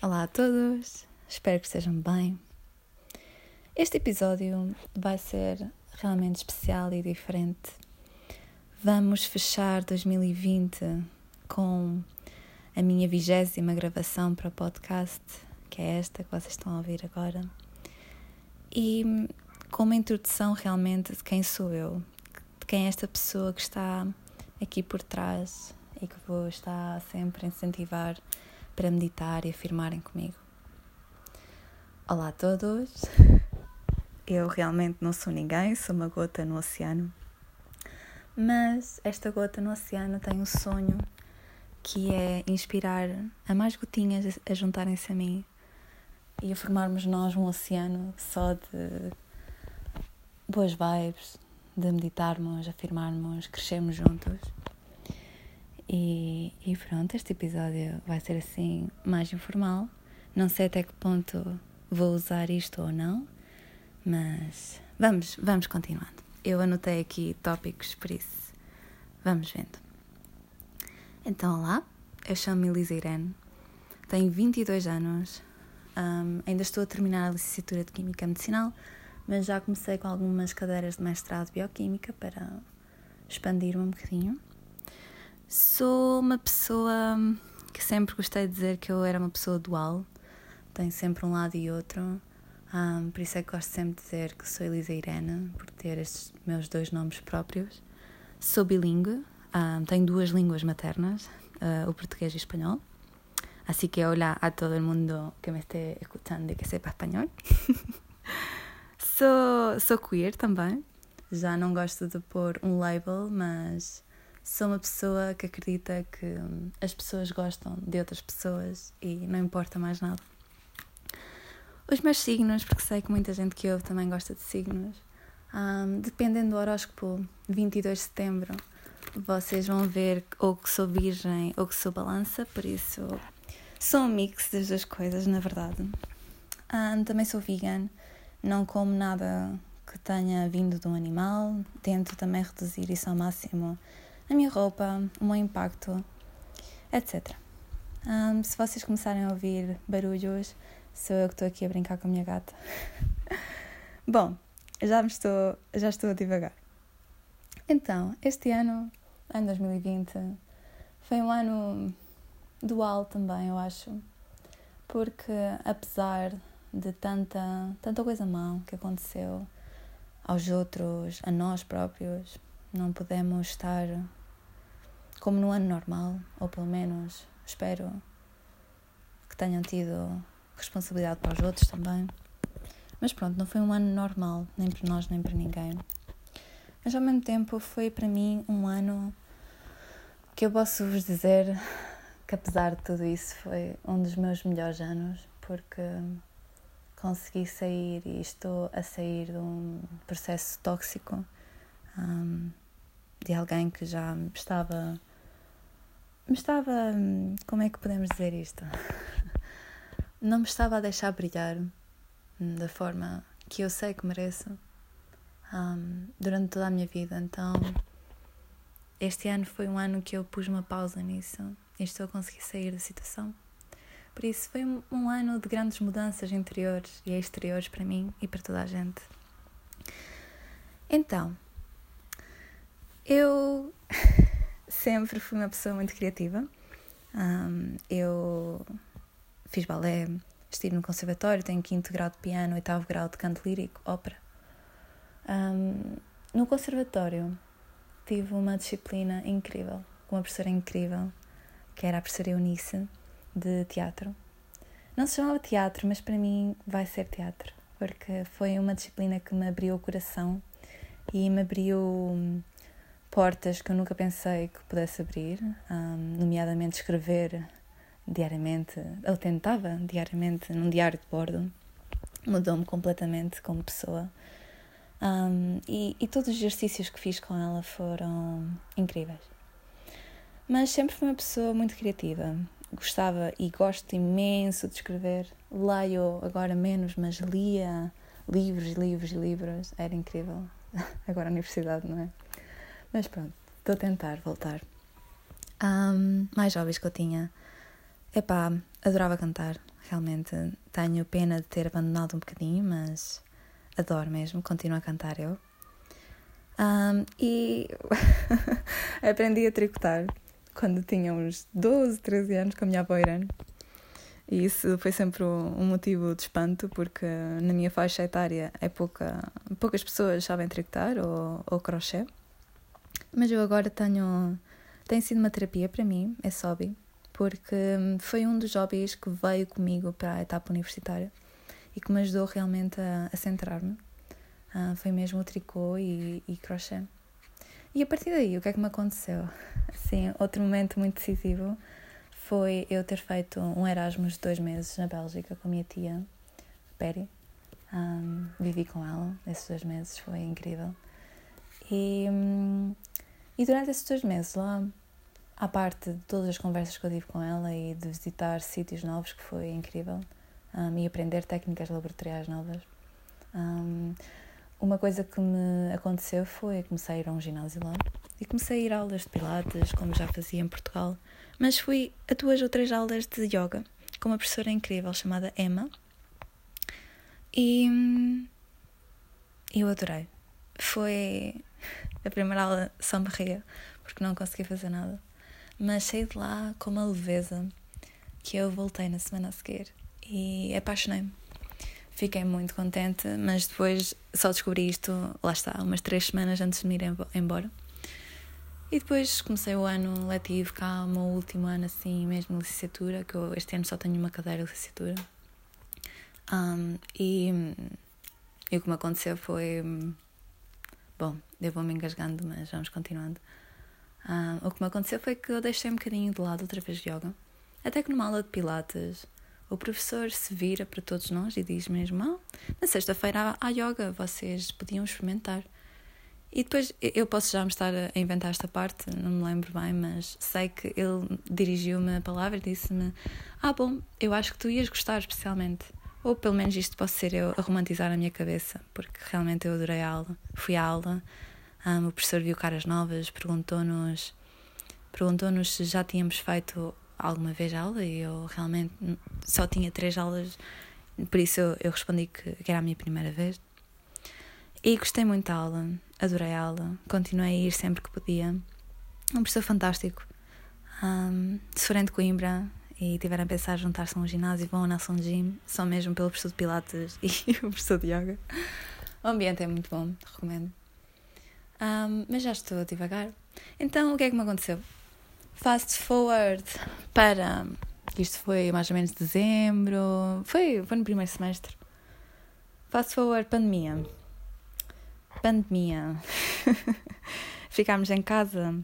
Olá a todos, espero que estejam bem. Este episódio vai ser realmente especial e diferente. Vamos fechar 2020 com a minha vigésima gravação para o podcast, que é esta que vocês estão a ouvir agora, e com uma introdução realmente de quem sou eu, de quem é esta pessoa que está aqui por trás e que vou estar sempre a incentivar para meditar e afirmarem comigo. Olá a todos! Eu realmente não sou ninguém, sou uma gota no oceano. Mas esta gota no oceano tem um sonho que é inspirar a mais gotinhas a juntarem-se a mim e a formarmos nós um oceano só de boas vibes, de meditarmos, afirmarmos, crescermos juntos. E, e pronto, este episódio vai ser assim mais informal. Não sei até que ponto vou usar isto ou não, mas vamos, vamos continuando. Eu anotei aqui tópicos, por isso vamos vendo. Então, olá, eu chamo-me Elisa Irene, tenho 22 anos, um, ainda estou a terminar a licenciatura de Química Medicinal, mas já comecei com algumas cadeiras de mestrado de Bioquímica para expandir-me um bocadinho. Sou uma pessoa que sempre gostei de dizer que eu era uma pessoa dual, tenho sempre um lado e outro. Um, por isso é que gosto sempre de dizer que sou Elisa Irene, por ter estes meus dois nomes próprios. Sou bilíngue, um, tenho duas línguas maternas, uh, o português e o espanhol. Assim que olá a todo el mundo que me esté escuchando e que sepa espanhol. sou, sou queer também. Já não gosto de pôr um label, mas sou uma pessoa que acredita que hum, as pessoas gostam de outras pessoas e não importa mais nada. Os meus signos, porque sei que muita gente que ouve também gosta de signos, um, dependendo do horóscopo, 22 de setembro, vocês vão ver ou que sou virgem ou que sou balança, por isso sou um mix das duas coisas, na verdade. Um, também sou vegan, não como nada que tenha vindo de um animal, tento também reduzir isso ao máximo a minha roupa, o meu impacto, etc. Um, se vocês começarem a ouvir barulhos, sou eu que estou aqui a brincar com a minha gata. Bom, já me estou, já estou a divagar. Então, este ano, ano 2020, foi um ano dual também, eu acho, porque apesar de tanta, tanta coisa má que aconteceu aos outros, a nós próprios, não podemos estar como no ano normal, ou pelo menos espero que tenham tido responsabilidade para os outros também. Mas pronto, não foi um ano normal, nem para nós, nem para ninguém. Mas ao mesmo tempo foi para mim um ano que eu posso vos dizer que apesar de tudo isso foi um dos meus melhores anos, porque consegui sair e estou a sair de um processo tóxico um, de alguém que já estava me estava. Como é que podemos dizer isto? Não me estava a deixar brilhar hum, da forma que eu sei que mereço um, durante toda a minha vida. Então, este ano foi um ano que eu pus uma pausa nisso e estou a conseguir sair da situação. Por isso, foi um ano de grandes mudanças interiores e exteriores para mim e para toda a gente. Então, eu sempre fui uma pessoa muito criativa. Um, eu fiz balé, estive no conservatório, tenho quinto grau de piano, oitavo grau de canto lírico, ópera. Um, no conservatório tive uma disciplina incrível, com uma professora incrível, que era a professora Eunice, de teatro. Não se chamava teatro, mas para mim vai ser teatro, porque foi uma disciplina que me abriu o coração e me abriu portas que eu nunca pensei que pudesse abrir, um, nomeadamente escrever diariamente, eu tentava diariamente num diário de bordo, mudou-me completamente como pessoa. Um, e, e todos os exercícios que fiz com ela foram incríveis. Mas sempre fui uma pessoa muito criativa. Gostava e gosto imenso de escrever. Leio agora menos, mas lia livros livros livros. Era incrível. Agora a universidade, não é? Mas pronto, estou a tentar voltar. Um, mais hobbies que eu tinha. Epá, adorava cantar, Realmente tenho pena de ter abandonado um bocadinho, mas adoro mesmo, continuo a cantar eu. Um, e aprendi a tricotar quando tinha uns 12, 13 anos com a minha avó Irene. E isso foi sempre um motivo de espanto, porque na minha faixa etária é pouca, poucas pessoas sabem tricotar ou, ou crochê. Mas eu agora tenho. Tem sido uma terapia para mim, é hobby, porque foi um dos hobbies que veio comigo para a etapa universitária e que me ajudou realmente a, a centrar-me. Uh, foi mesmo o tricô e, e crochê. E a partir daí, o que é que me aconteceu? Assim, outro momento muito decisivo foi eu ter feito um Erasmus de dois meses na Bélgica com a minha tia, Perry. Um, vivi com ela esses dois meses, foi incrível. E, um, e durante esses dois meses lá, à parte de todas as conversas que eu tive com ela e de visitar sítios novos, que foi incrível, um, e aprender técnicas laboratoriais novas, uma coisa que me aconteceu foi comecei a ir a um ginásio lá e comecei a ir a aulas de pilates, como já fazia em Portugal, mas fui a duas ou três aulas de yoga com uma professora incrível chamada Emma e eu adorei. Foi a primeira aula só me ria porque não consegui fazer nada, mas saí de lá com uma leveza que eu voltei na semana a seguir e apaixonei-me. Fiquei muito contente, mas depois só descobri isto, lá está, umas três semanas antes de me ir embora. E depois comecei o ano letivo cá, o meu último ano assim, mesmo licenciatura, que eu este ano só tenho uma cadeira de licenciatura. Um, e, e o que me aconteceu foi. Bom, eu vou me engasgando, mas vamos continuando. Um, o que me aconteceu foi que eu deixei um bocadinho de lado outra vez yoga. Até que numa aula de Pilates, o professor se vira para todos nós e diz mesmo: ah, na sexta-feira há yoga, vocês podiam experimentar. E depois eu posso já me estar a inventar esta parte, não me lembro bem, mas sei que ele dirigiu-me a palavra e disse-me: Ah, bom, eu acho que tu ias gostar especialmente. Ou pelo menos isto posso ser eu a romantizar a minha cabeça, porque realmente eu adorei a aula. Fui à aula, um, o professor viu caras novas, perguntou-nos perguntou-nos se já tínhamos feito alguma vez aula e eu realmente só tinha três aulas, por isso eu, eu respondi que, que era a minha primeira vez. E gostei muito da aula, adorei a aula, continuei a ir sempre que podia. Um professor fantástico. Um, forem de Coimbra e tiverem a pensar juntar-se a um ginásio, vão ao Nelson Gym, só mesmo pelo professor de Pilates e o professor de Yoga. O ambiente é muito bom, recomendo. Um, mas já estou a divagar. Então, o que é que me aconteceu? Fast forward para. Isto foi mais ou menos dezembro. Foi, foi no primeiro semestre. Fast forward, pandemia pandemia, ficámos em casa,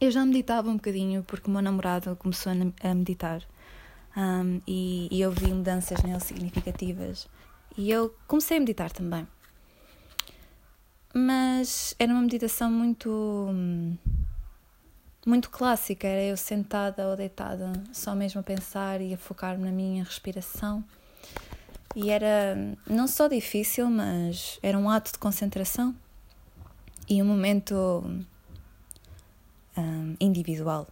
eu já meditava um bocadinho porque o meu namorado começou a meditar. Um, e, e eu vi mudanças nele significativas. E eu comecei a meditar também. Mas era uma meditação muito muito clássica, era eu sentada ou deitada, só mesmo a pensar e a focar-me na minha respiração. E era não só difícil, mas era um ato de concentração. E um momento um, individual.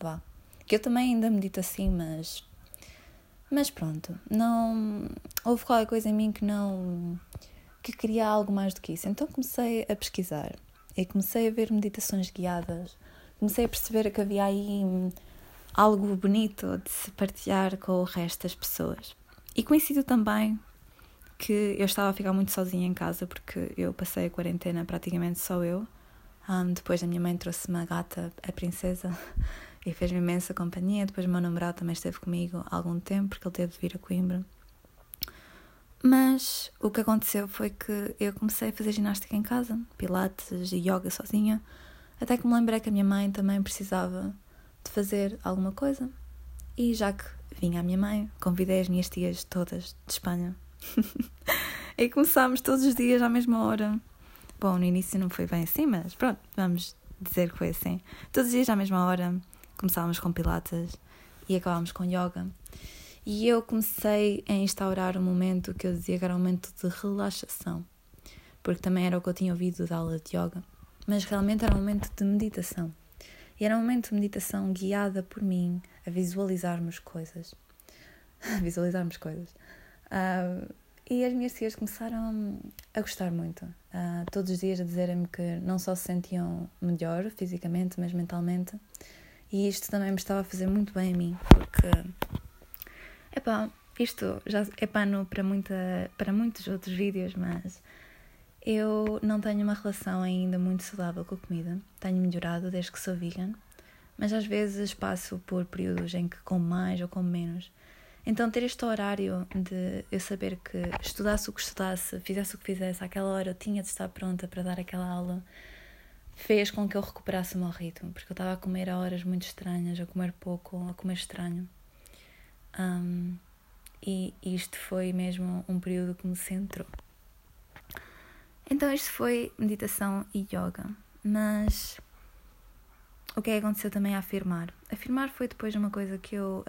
Vá. Que eu também ainda medito assim, mas. Mas pronto, não. Houve qualquer coisa em mim que não. que queria algo mais do que isso. Então comecei a pesquisar e comecei a ver meditações guiadas. Comecei a perceber que havia aí algo bonito de se partilhar com o resto das pessoas. E coincidiu também que eu estava a ficar muito sozinha em casa porque eu passei a quarentena praticamente só eu. Um, depois a minha mãe trouxe uma gata, a princesa, e fez-me imensa companhia. Depois o meu namorado também esteve comigo há algum tempo porque ele teve de vir a Coimbra. Mas o que aconteceu foi que eu comecei a fazer ginástica em casa, pilates e yoga sozinha, até que me lembrei que a minha mãe também precisava de fazer alguma coisa. E já que vinha a minha mãe, convidei as minhas tias todas de Espanha. e começámos todos os dias à mesma hora. Bom, no início não foi bem assim, mas pronto, vamos dizer que foi assim. Todos os dias à mesma hora começávamos com pilates e acabámos com yoga. E eu comecei a instaurar um momento que eu dizia que era um momento de relaxação, porque também era o que eu tinha ouvido da aula de yoga, mas realmente era um momento de meditação. E era um momento de meditação guiada por mim a visualizarmos coisas. visualizarmos coisas. Uh, e as minhas tias começaram a gostar muito. Uh, todos os dias a dizerem-me que não só se sentiam melhor fisicamente, mas mentalmente. E isto também me estava a fazer muito bem a mim, porque. Epá, isto já é pano para, muita, para muitos outros vídeos, mas eu não tenho uma relação ainda muito saudável com a comida. Tenho melhorado desde que sou vegan, mas às vezes passo por períodos em que como mais ou como menos. Então, ter este horário de eu saber que estudasse o que estudasse, fizesse o que fizesse, àquela hora eu tinha de estar pronta para dar aquela aula, fez com que eu recuperasse o meu ritmo, porque eu estava a comer a horas muito estranhas, a comer pouco, a comer estranho. Um, e isto foi mesmo um período que me centrou. Então, isto foi meditação e yoga, mas o que é aconteceu também a afirmar? Afirmar foi depois uma coisa que eu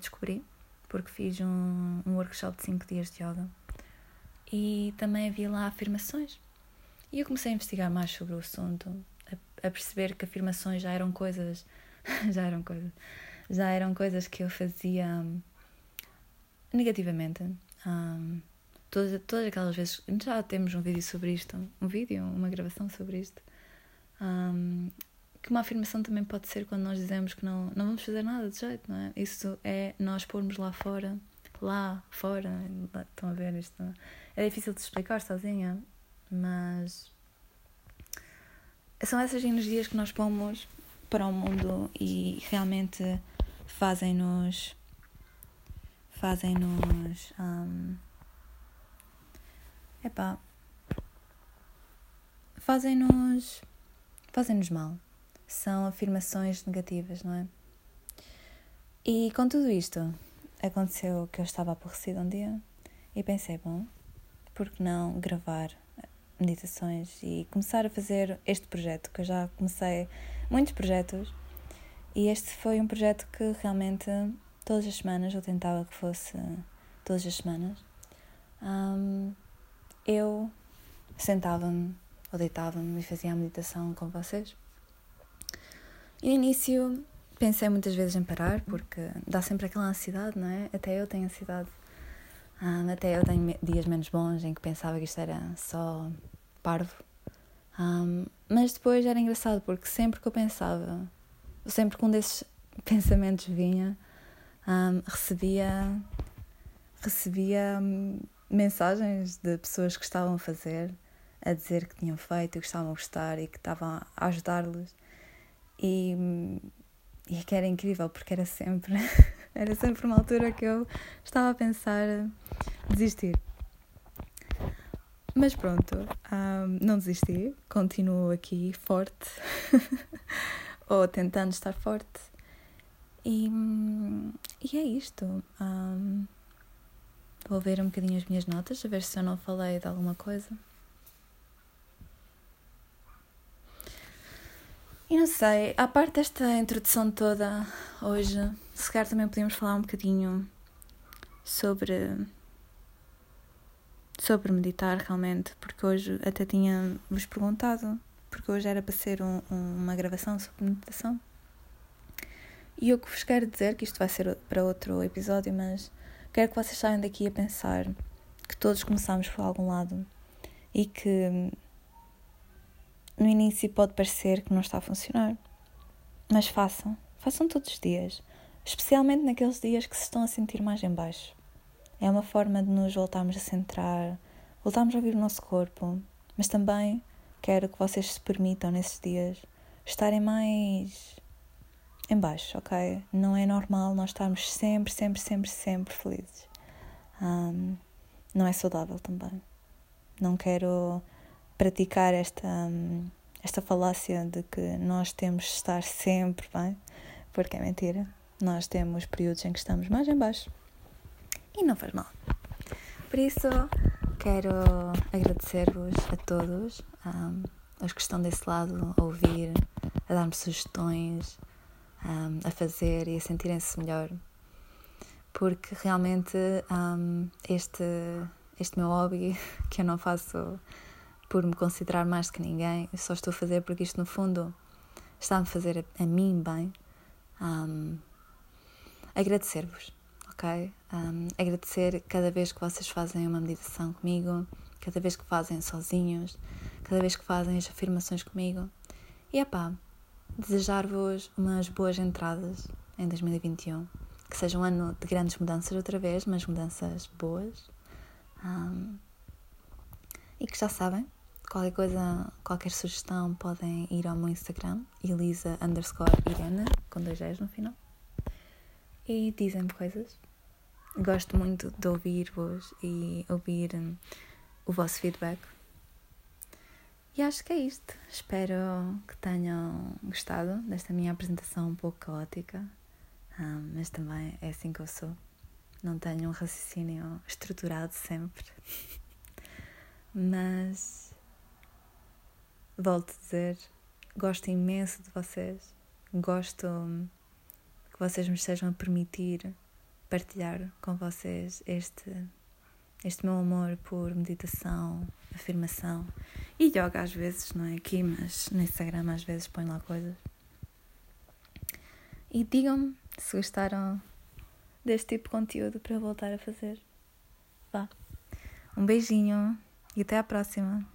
descobri porque fiz um, um workshop de 5 dias de yoga e também havia lá afirmações. E eu comecei a investigar mais sobre o assunto, a, a perceber que afirmações já eram coisas, já eram coisas, já eram coisas que eu fazia um, negativamente. Um, todas, todas aquelas vezes, já temos um vídeo sobre isto, um vídeo, uma gravação sobre isto. Um, que uma afirmação também pode ser quando nós dizemos que não, não vamos fazer nada de jeito, não é? Isso é nós pormos lá fora, lá fora, estão a ver isto? É difícil de explicar sozinha, mas são essas energias que nós pomos para o mundo e realmente fazem-nos fazem-nos um, epá fazem-nos fazem-nos mal são afirmações negativas, não é? E com tudo isto, aconteceu que eu estava aborrecida um dia e pensei, bom, por que não gravar meditações e começar a fazer este projeto, que eu já comecei muitos projetos e este foi um projeto que realmente todas as semanas eu tentava que fosse todas as semanas. Um, eu sentava-me ou deitava-me e fazia a meditação com vocês. E no início pensei muitas vezes em parar, porque dá sempre aquela ansiedade, não é? Até eu tenho ansiedade. Um, até eu tenho dias menos bons em que pensava que isto era só parvo. Um, mas depois era engraçado, porque sempre que eu pensava, sempre que um desses pensamentos vinha, um, recebia, recebia mensagens de pessoas que estavam a fazer, a dizer que tinham feito, que estavam a gostar e que estavam a ajudar-los. E, e que era incrível porque era sempre, era sempre uma altura que eu estava a pensar desistir. Mas pronto, um, não desisti, continuo aqui forte, ou tentando estar forte. E, e é isto. Um, vou ver um bocadinho as minhas notas, a ver se eu não falei de alguma coisa. E não sei, a parte desta introdução toda hoje, se calhar também podíamos falar um bocadinho sobre sobre meditar realmente, porque hoje até tinha vos perguntado, porque hoje era para ser um, uma gravação sobre meditação. E eu que vos quero dizer que isto vai ser para outro episódio, mas quero que vocês saiam daqui a pensar que todos começamos por algum lado e que no início pode parecer que não está a funcionar, mas façam, façam todos os dias, especialmente naqueles dias que se estão a sentir mais em baixo. É uma forma de nos voltarmos a centrar, voltarmos a ouvir o nosso corpo, mas também quero que vocês se permitam nesses dias estarem mais em baixo, ok? Não é normal nós estarmos sempre, sempre, sempre, sempre felizes. Um, não é saudável também. Não quero praticar esta, esta falácia de que nós temos de estar sempre bem, porque é mentira. Nós temos períodos em que estamos mais em baixo e não faz mal. Por isso, quero agradecer-vos a todos, um, os que estão desse lado a ouvir, a dar-me sugestões, um, a fazer e a sentirem-se melhor, porque realmente um, este, este meu hobby, que eu não faço por me considerar mais que ninguém, eu só estou a fazer porque isto, no fundo, está a fazer a, a mim bem. Um, Agradecer-vos, ok? Um, agradecer cada vez que vocês fazem uma meditação comigo, cada vez que fazem sozinhos, cada vez que fazem as afirmações comigo. E é pá, desejar-vos umas boas entradas em 2021. Que seja um ano de grandes mudanças outra vez, mas mudanças boas. Um, e que já sabem, qualquer coisa, qualquer sugestão, podem ir ao meu Instagram, Elisa underscore Irene, com dois G's no final. E dizem-me coisas. Gosto muito de ouvir-vos e ouvir um, o vosso feedback. E acho que é isto. Espero que tenham gostado desta minha apresentação um pouco caótica, um, mas também é assim que eu sou. Não tenho um raciocínio estruturado sempre. mas volto a dizer, gosto imenso de vocês. Gosto que vocês me estejam a permitir partilhar com vocês este este meu amor por meditação, afirmação e yoga às vezes, não é aqui, mas no Instagram às vezes põe lá coisas. E digam-me se gostaram deste tipo de conteúdo para voltar a fazer. Vá. Um beijinho e até à próxima.